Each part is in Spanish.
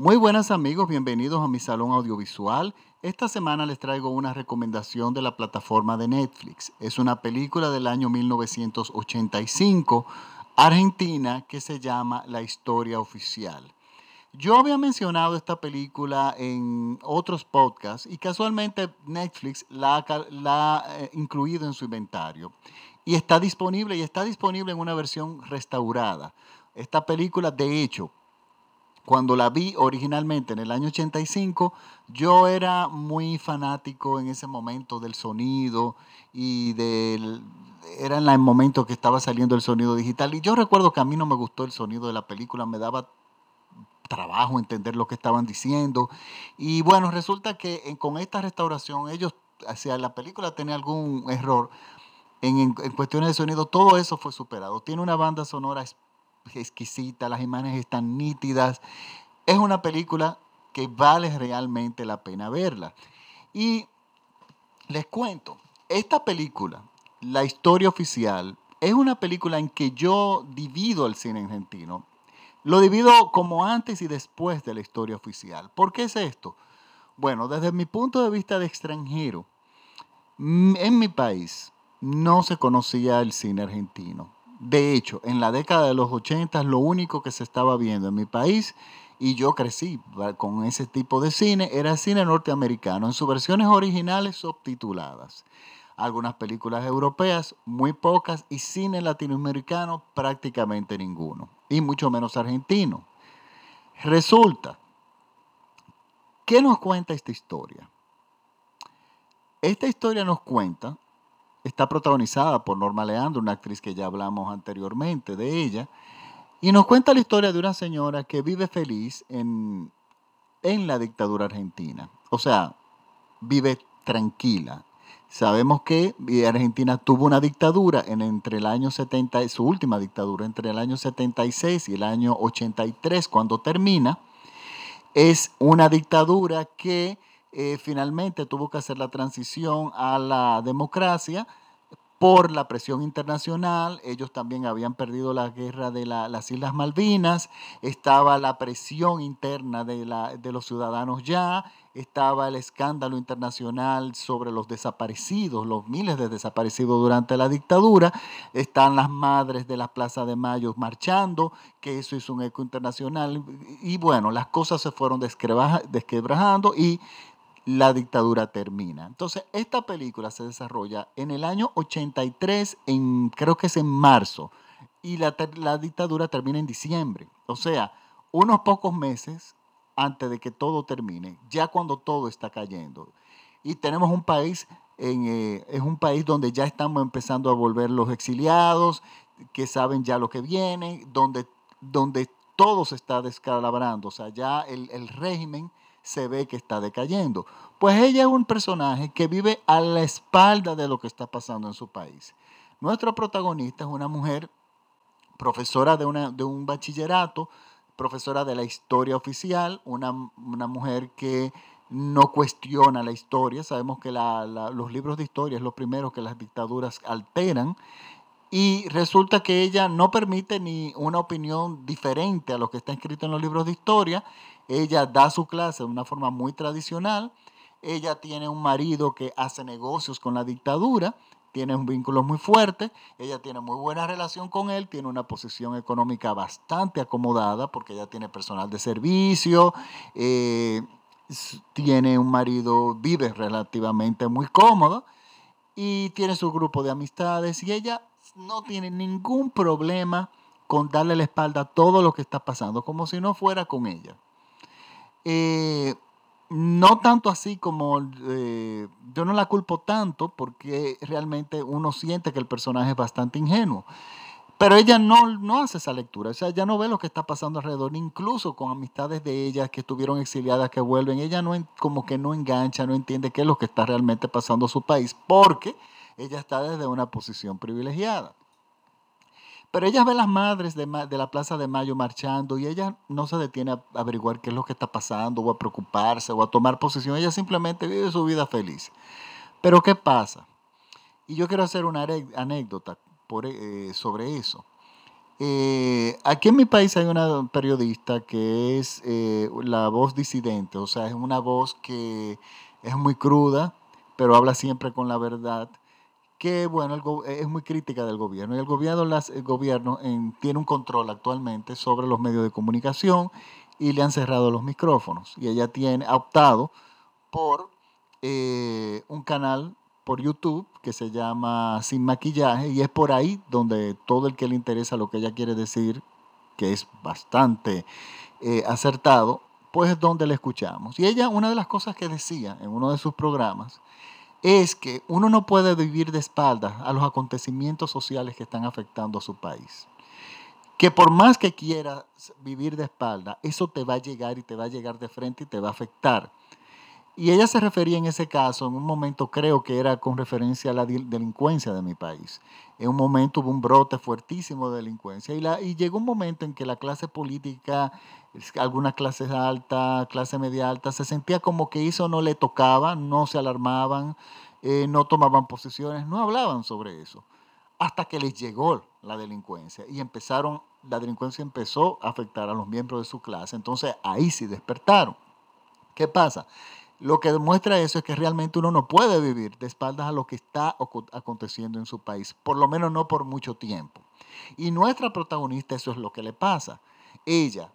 Muy buenas amigos, bienvenidos a mi salón audiovisual. Esta semana les traigo una recomendación de la plataforma de Netflix. Es una película del año 1985, argentina, que se llama La historia oficial. Yo había mencionado esta película en otros podcasts y casualmente Netflix la, ha eh, incluido en su inventario. Y está disponible y está disponible en una versión restaurada. Esta película, de hecho, cuando la vi originalmente en el año 85, yo era muy fanático en ese momento del sonido y del... Era en el momento que estaba saliendo el sonido digital. Y yo recuerdo que a mí no me gustó el sonido de la película, me daba trabajo entender lo que estaban diciendo. Y bueno, resulta que con esta restauración, ellos, o la película tenía algún error en, en, cuestiones de sonido, todo eso fue superado. Tiene una banda sonora exquisita, las imágenes están nítidas. Es una película que vale realmente la pena verla. Y les cuento, esta película, la historia oficial, es una película en que yo divido el cine argentino. Lo divido como antes y después de la historia oficial. ¿Por qué es esto? Bueno, desde mi punto de vista de extranjero, en mi país no se conocía el cine argentino. De hecho, en la década de los 80 lo único que se estaba viendo en mi país y yo crecí con ese tipo de cine era cine norteamericano en sus versiones originales subtituladas. Algunas películas europeas, muy pocas, y cine latinoamericano prácticamente ninguno, y mucho menos argentino. Resulta, ¿qué nos cuenta esta historia? Esta historia nos cuenta está protagonizada por Norma Leandro, una actriz que ya hablamos anteriormente de ella, y nos cuenta la historia de una señora que vive feliz en, en la dictadura argentina. O sea, vive tranquila. Sabemos que Argentina tuvo una dictadura en, entre el año 70, su última dictadura, entre el año 76 y el año 83, cuando termina. Es una dictadura que eh, finalmente tuvo que hacer la transición a la democracia por la presión internacional. Ellos también habían perdido la guerra de las Islas Malvinas, estaba la presión interna de, de los ciudadanos ya, estaba el escándalo internacional sobre los desaparecidos, los miles de desaparecidos durante la dictadura, están las madres de la Plaza de Mayo marchando, que eso es un eco internacional, y bueno, las cosas se fueron desquebrajando y la dictadura termina. Entonces, esta película se desarrolla en el año 83, en, creo que es en marzo, y la, dictadura termina en diciembre. O sea, unos pocos meses antes de que todo termine, ya cuando todo está cayendo. Y tenemos un país, en, eh, es un país donde ya estamos empezando a volver los exiliados, que saben ya lo que viene, donde, donde todo se está descalabrando, o sea, ya el, el régimen se ve que está decayendo. Pues ella es un personaje que vive a la espalda de lo que está pasando en su país. Nuestra protagonista es una mujer profesora de, una, de un bachillerato, profesora de la historia oficial, una, mujer que no cuestiona la historia. Sabemos que los libros de historia es lo primero que las dictaduras alteran. Y resulta que ella no permite ni una opinión diferente a lo que está escrito en los libros de historia ella da su clase de una forma muy tradicional. Ella tiene un marido que hace negocios con la dictadura, tiene un vínculo muy fuerte, ella tiene muy buena relación con él, tiene una posición económica bastante acomodada porque ella tiene personal de servicio, eh, tiene un marido, vive relativamente muy cómodo y tiene su grupo de amistades y ella no tiene ningún problema con darle la espalda a todo lo que está pasando, como si no fuera con ella. Eh, no tanto así como eh, yo no la culpo tanto porque realmente uno siente que el personaje es bastante ingenuo. Pero ella no, no hace esa lectura, o sea, ella no ve lo que está pasando alrededor, incluso con amistades de ellas que estuvieron exiliadas, que vuelven, ella no como que no engancha, no entiende qué es lo que está realmente pasando a su país, porque ella está desde una posición privilegiada. Pero ella ve las madres de, la Plaza de Mayo marchando y ella no se detiene a averiguar qué es lo que está pasando o a preocuparse o a tomar posición. Ella simplemente vive su vida feliz. Pero ¿qué pasa? Y yo quiero hacer una anécdota eh, sobre eso. Eh, aquí en mi país hay una periodista que es eh, la voz disidente, o sea, es una voz que es muy cruda, pero habla siempre con la verdad, que bueno, es muy crítica del gobierno. Y el gobierno, las, el gobierno tiene un control actualmente sobre los medios de comunicación y le han cerrado los micrófonos. Y ella tiene, ha optado por eh, un canal por YouTube que se llama Sin Maquillaje y es por ahí donde todo el que le interesa lo que ella quiere decir, que es bastante eh, acertado, pues es donde le escuchamos. Y ella, una de las cosas que decía en uno de sus programas, es que uno no puede vivir de espaldas a los acontecimientos sociales que están afectando a su país. Que por más que quieras vivir de espalda, eso te va a llegar y te va a llegar de frente y te va a afectar. Y ella se refería en ese caso, en un momento creo que era con referencia a la delincuencia de mi país. En un momento hubo un brote fuertísimo de delincuencia y, la, y llegó un momento en que la clase política, algunas clases altas, clase media alta, se sentía como que eso no le tocaba, no se alarmaban, eh, no tomaban posiciones, no hablaban sobre eso. Hasta que les llegó la delincuencia y empezaron, la delincuencia empezó a afectar a los miembros de su clase. Entonces ahí sí despertaron. ¿Qué pasa? Lo que demuestra eso es que realmente uno no puede vivir de espaldas a lo que está aconteciendo en su país, por lo menos no por mucho tiempo. Y nuestra protagonista eso es lo que le pasa. Ella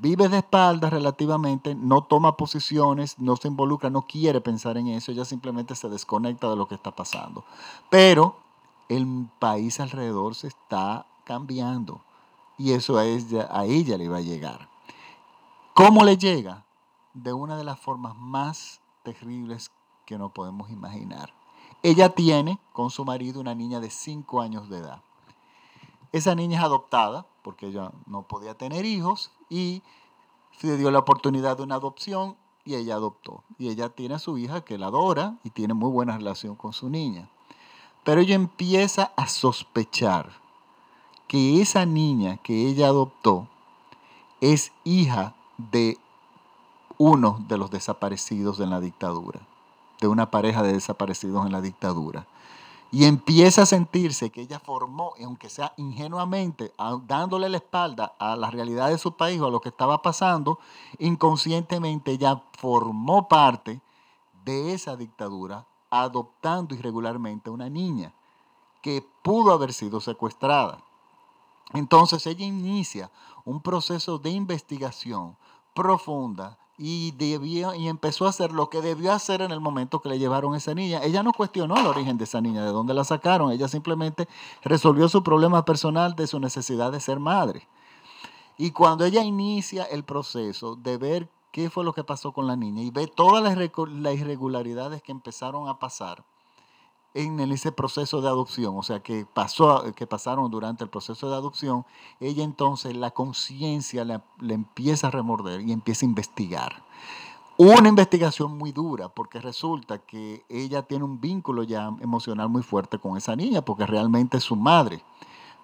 vive de espaldas relativamente, no toma posiciones, no se involucra, no quiere pensar en eso, ella simplemente se desconecta de lo que está pasando. Pero el país alrededor se está cambiando y eso a ella, a ella le va a llegar. ¿Cómo le llega? De una de las formas más terribles que no podemos imaginar. Ella tiene con su marido una niña de 5 años de edad. Esa niña es adoptada porque ella no podía tener hijos y se dio la oportunidad de una adopción y ella adoptó. Y ella tiene a su hija que la adora y tiene muy buena relación con su niña. Pero ella empieza a sospechar que esa niña que ella adoptó es hija de uno de los desaparecidos en la dictadura, de una pareja de desaparecidos en la dictadura. Y empieza a sentirse que ella formó, aunque sea ingenuamente, dándole la espalda a la realidad de su país o a lo que estaba pasando, inconscientemente ella formó parte de esa dictadura, adoptando irregularmente a una niña que pudo haber sido secuestrada. Entonces ella inicia un proceso de investigación profunda y, debió, y empezó a hacer lo que debió hacer en el momento que le llevaron esa niña. Ella no cuestionó el origen de esa niña, de dónde la sacaron. Ella simplemente resolvió su problema personal de su necesidad de ser madre. Y cuando ella inicia el proceso de ver qué fue lo que pasó con la niña y ve todas las irregularidades que empezaron a pasar, en ese proceso de adopción, o sea, que, pasó, que pasaron durante el proceso de adopción, ella entonces la conciencia le, empieza a remorder y empieza a investigar. Una investigación muy dura, porque resulta que ella tiene un vínculo ya emocional muy fuerte con esa niña, porque realmente es su madre.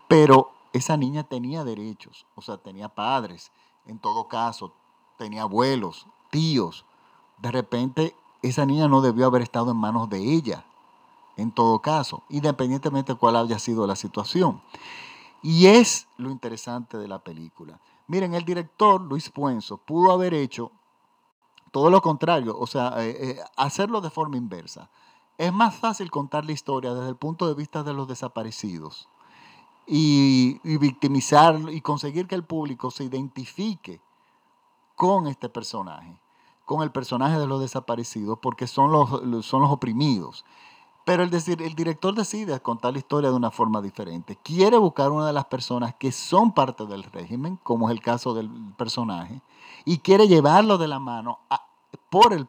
Pero esa niña tenía derechos, o sea, tenía padres, en todo caso, tenía abuelos, tíos. De repente, esa niña no debió haber estado en manos de ella en todo caso, independientemente de cuál haya sido la situación. Y es lo interesante de la película. Miren, el director Luis Puenzo pudo haber hecho todo lo contrario, o sea, eh, eh, hacerlo de forma inversa. Es más fácil contar la historia desde el punto de vista de los desaparecidos y, y victimizar y conseguir que el público se identifique con este personaje, con el personaje de los desaparecidos, porque son los, son los oprimidos. Pero el, decir, el director decide contar la historia de una forma diferente. Quiere buscar una de las personas que son parte del régimen, como es el caso del personaje, y quiere llevarlo de la mano por el,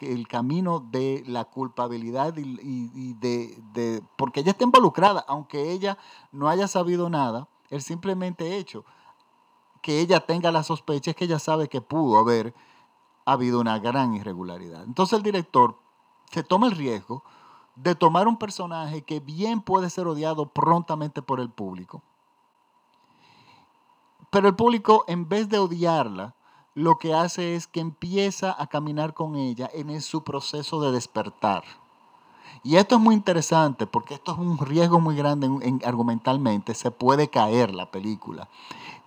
el, camino de la culpabilidad y, de, porque ella está involucrada, aunque ella no haya sabido nada, el simplemente hecho que ella tenga la sospecha es que ella sabe que pudo haber habido una gran irregularidad. Entonces el director se toma el riesgo de tomar un personaje que bien puede ser odiado prontamente por el público, pero el público en vez de odiarla, lo que hace es que empieza a caminar con ella en su proceso de despertar. Y esto es muy interesante porque esto es un riesgo muy grande en, argumentalmente. Se puede caer la película.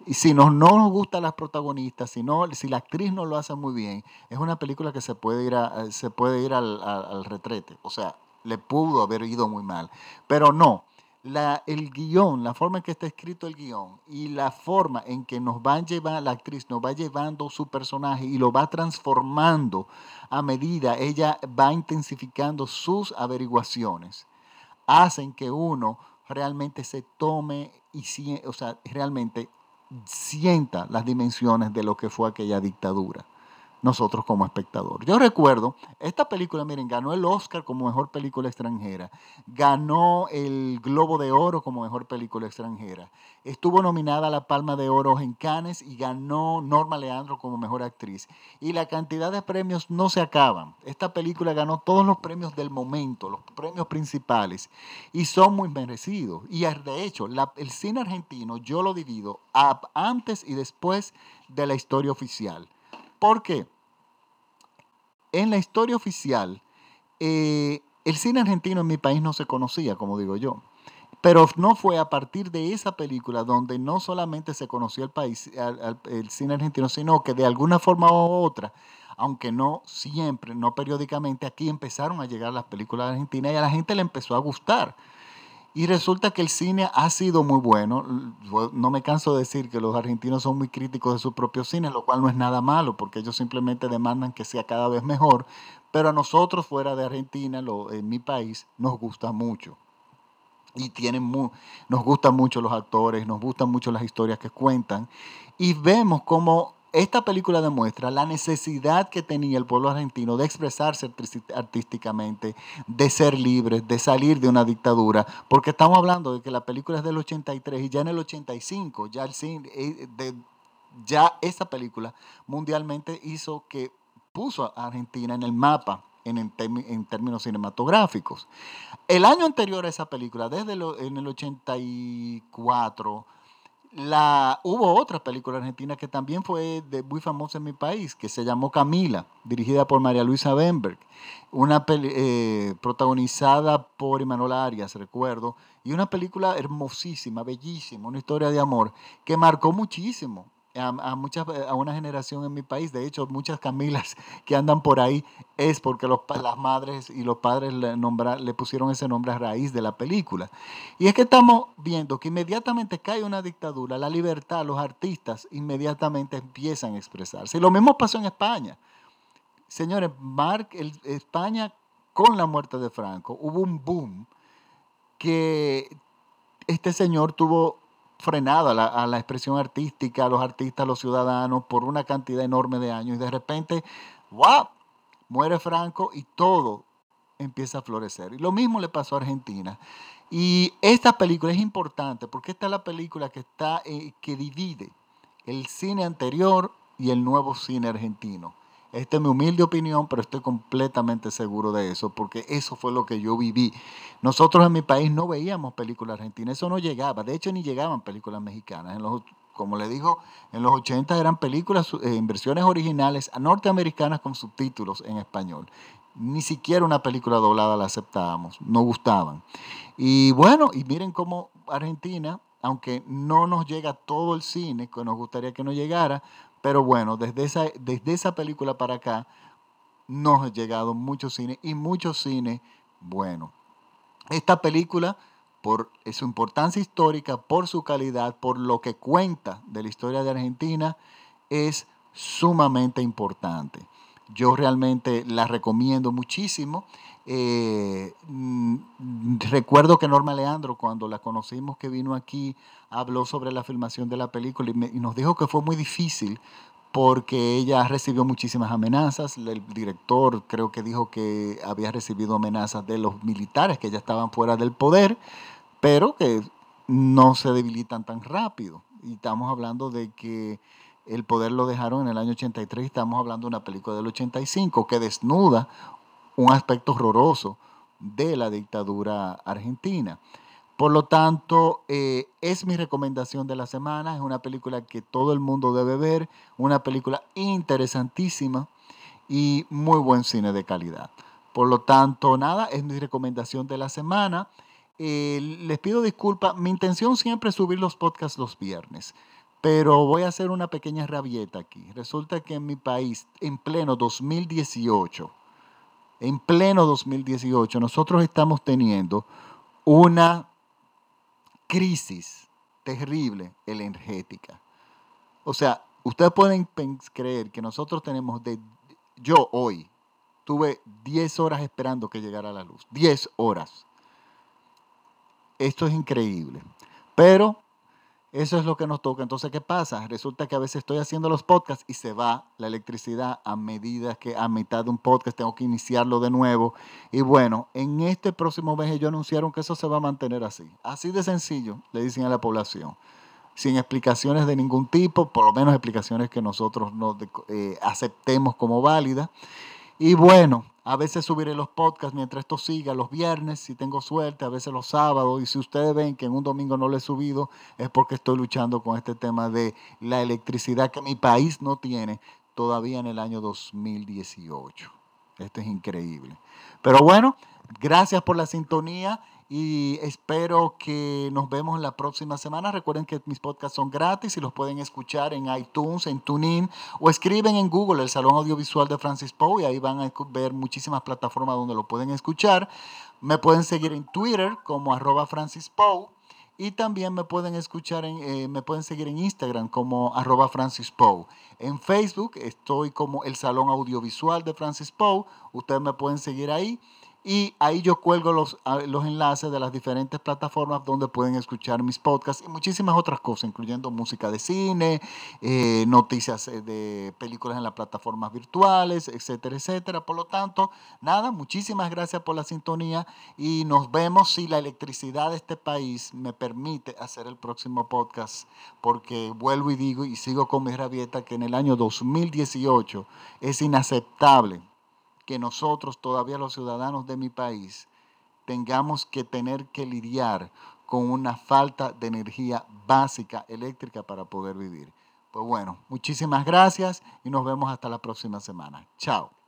Y si no nos gustan las protagonistas, si, no, si la actriz no lo hace muy bien, es una película que se puede ir, a, se puede ir al, al retrete. O sea, le pudo haber ido muy mal. Pero no, el guion, la forma en que está escrito el guion y la forma en que nos va llevar la actriz, nos va llevando su personaje y lo va transformando a medida ella va intensificando sus averiguaciones, hacen que uno realmente se tome y o sea, realmente sienta las dimensiones de lo que fue aquella dictadura nosotros como espectador. Yo recuerdo, esta película, miren, ganó el Oscar como mejor película extranjera, ganó el Globo de Oro como mejor película extranjera, estuvo nominada a la Palma de Oro en Cannes y ganó Norma Leandro como mejor actriz. Y la cantidad de premios no se acaban. Esta película ganó todos los premios del momento, los premios principales, y son muy merecidos. Y de hecho, el cine argentino yo lo divido antes y después de la historia oficial. Porque en la historia oficial, eh, el cine argentino en mi país no se conocía, como digo yo. Pero no fue a partir de esa película donde no solamente se conoció el país, el cine argentino, sino que de alguna forma u otra, aunque no siempre, no periódicamente, aquí empezaron a llegar las películas argentinas y a la gente le empezó a gustar. Y resulta que el cine ha sido muy bueno. No me canso de decir que los argentinos son muy críticos de su propio cine, lo cual no es nada malo, porque ellos simplemente demandan que sea cada vez mejor. Pero a nosotros fuera de Argentina, en mi país, nos gusta mucho. Y tienen nos gustan mucho los actores, nos gustan mucho las historias que cuentan. Y vemos cómo esta película demuestra la necesidad que tenía el pueblo argentino de expresarse artísticamente, de ser libres, de salir de una dictadura, porque estamos hablando de que la película es del 83 y ya en el 85, ya, eh, ya esa película mundialmente hizo que puso a Argentina en el mapa en, en, términos cinematográficos. El año anterior a esa película, desde en el 84, hubo otra película argentina que también fue muy famosa en mi país, que se llamó Camila, dirigida por María Luisa Benberg, una eh, protagonizada por Emanuel Arias, recuerdo, y una película hermosísima, bellísima, una historia de amor que marcó muchísimo a, muchas, a una generación en mi país. De hecho, muchas Camilas que andan por ahí es porque las madres y los padres le, le pusieron ese nombre a raíz de la película. Y es que estamos viendo que inmediatamente cae una dictadura, la libertad, los artistas inmediatamente empiezan a expresarse. Y lo mismo pasó en España. Señores, Mark, España con la muerte de Franco, hubo un boom que este señor tuvo frenada a la, expresión artística, a los artistas, a los ciudadanos, por una cantidad enorme de años. Y de repente, ¡wow! Muere Franco y todo empieza a florecer. Y lo mismo le pasó a Argentina. Y esta película es importante porque esta es la película que, está, eh, que divide el cine anterior y el nuevo cine argentino. Esta es mi humilde opinión, pero estoy completamente seguro de eso, porque eso fue lo que yo viví. Nosotros en mi país no veíamos películas argentinas, eso no llegaba, de hecho ni llegaban películas mexicanas. En los, como le digo, en los 80 eran películas eh, en versiones originales norteamericanas con subtítulos en español. Ni siquiera una película doblada la aceptábamos, no gustaban. Y bueno, y miren cómo Argentina, aunque no nos llega todo el cine que nos gustaría que nos llegara, pero bueno, desde esa, desde esa película para acá nos ha llegado mucho cine y mucho cine bueno. Esta película, por su importancia histórica, por su calidad, por lo que cuenta de la historia de Argentina, es sumamente importante. Yo realmente la recomiendo muchísimo. Eh, mm, recuerdo que Norma Leandro, cuando la conocimos que vino aquí, habló sobre la filmación de la película y, nos dijo que fue muy difícil porque ella recibió muchísimas amenazas. El director creo que dijo que había recibido amenazas de los militares que ya estaban fuera del poder, pero que no se debilitan tan rápido. Y estamos hablando de que el poder lo dejaron en el año 83 y estamos hablando de una película del 85 que desnuda un aspecto horroroso de la dictadura argentina. Por lo tanto, eh, es mi recomendación de la semana. Es una película que todo el mundo debe ver, una película interesantísima y muy buen cine de calidad. Por lo tanto, nada, es mi recomendación de la semana. Eh, les pido disculpas, mi intención siempre es subir los podcasts los viernes, pero voy a hacer una pequeña rabieta aquí. Resulta que en mi país, en pleno 2018, en pleno 2018, nosotros estamos teniendo una crisis terrible energética. O sea, ustedes pueden creer que nosotros tenemos de, yo hoy tuve 10 horas esperando que llegara la luz, 10 horas. Esto es increíble. Pero eso es lo que nos toca. Entonces, ¿qué pasa? Resulta que a veces estoy haciendo los podcasts y se va la electricidad a medida que a mitad de un podcast tengo que iniciarlo de nuevo. Y bueno, en este próximo mes ellos anunciaron que eso se va a mantener así. Así de sencillo, le dicen a la población sin explicaciones de ningún tipo, por lo menos explicaciones que nosotros no eh, aceptemos como válidas. Y bueno, a veces subiré los podcasts mientras esto siga los viernes, si tengo suerte, a veces los sábados. Y si ustedes ven que en un domingo no lo he subido, es porque estoy luchando con este tema de la electricidad que mi país no tiene todavía en el año 2018. Esto es increíble. Pero bueno, gracias por la sintonía y espero que nos vemos la próxima semana. Recuerden que mis podcasts son gratis y los pueden escuchar en iTunes, en TuneIn o escriben en Google el Salón Audiovisual de Francis Poe y ahí van a ver muchísimas plataformas donde lo pueden escuchar. Me pueden seguir en Twitter como arroba Francis Poe y también me pueden escuchar en, eh, me pueden seguir en Instagram como arroba Francis Poe. En Facebook estoy como el Salón Audiovisual de Francis Poe. Ustedes me pueden seguir ahí. Y ahí yo cuelgo los, los enlaces de las diferentes plataformas donde pueden escuchar mis podcasts y muchísimas otras cosas, incluyendo música de cine, eh, noticias eh, de películas en las plataformas virtuales, etcétera, etcétera. Por lo tanto, nada, muchísimas gracias por la sintonía y nos vemos si la electricidad de este país me permite hacer el próximo podcast, porque vuelvo y digo y sigo con mi rabieta que en el año 2018 es inaceptable que nosotros, todavía los ciudadanos de mi país, tengamos que tener que lidiar con una falta de energía básica eléctrica para poder vivir. Pues bueno, muchísimas gracias y nos vemos hasta la próxima semana. Chao.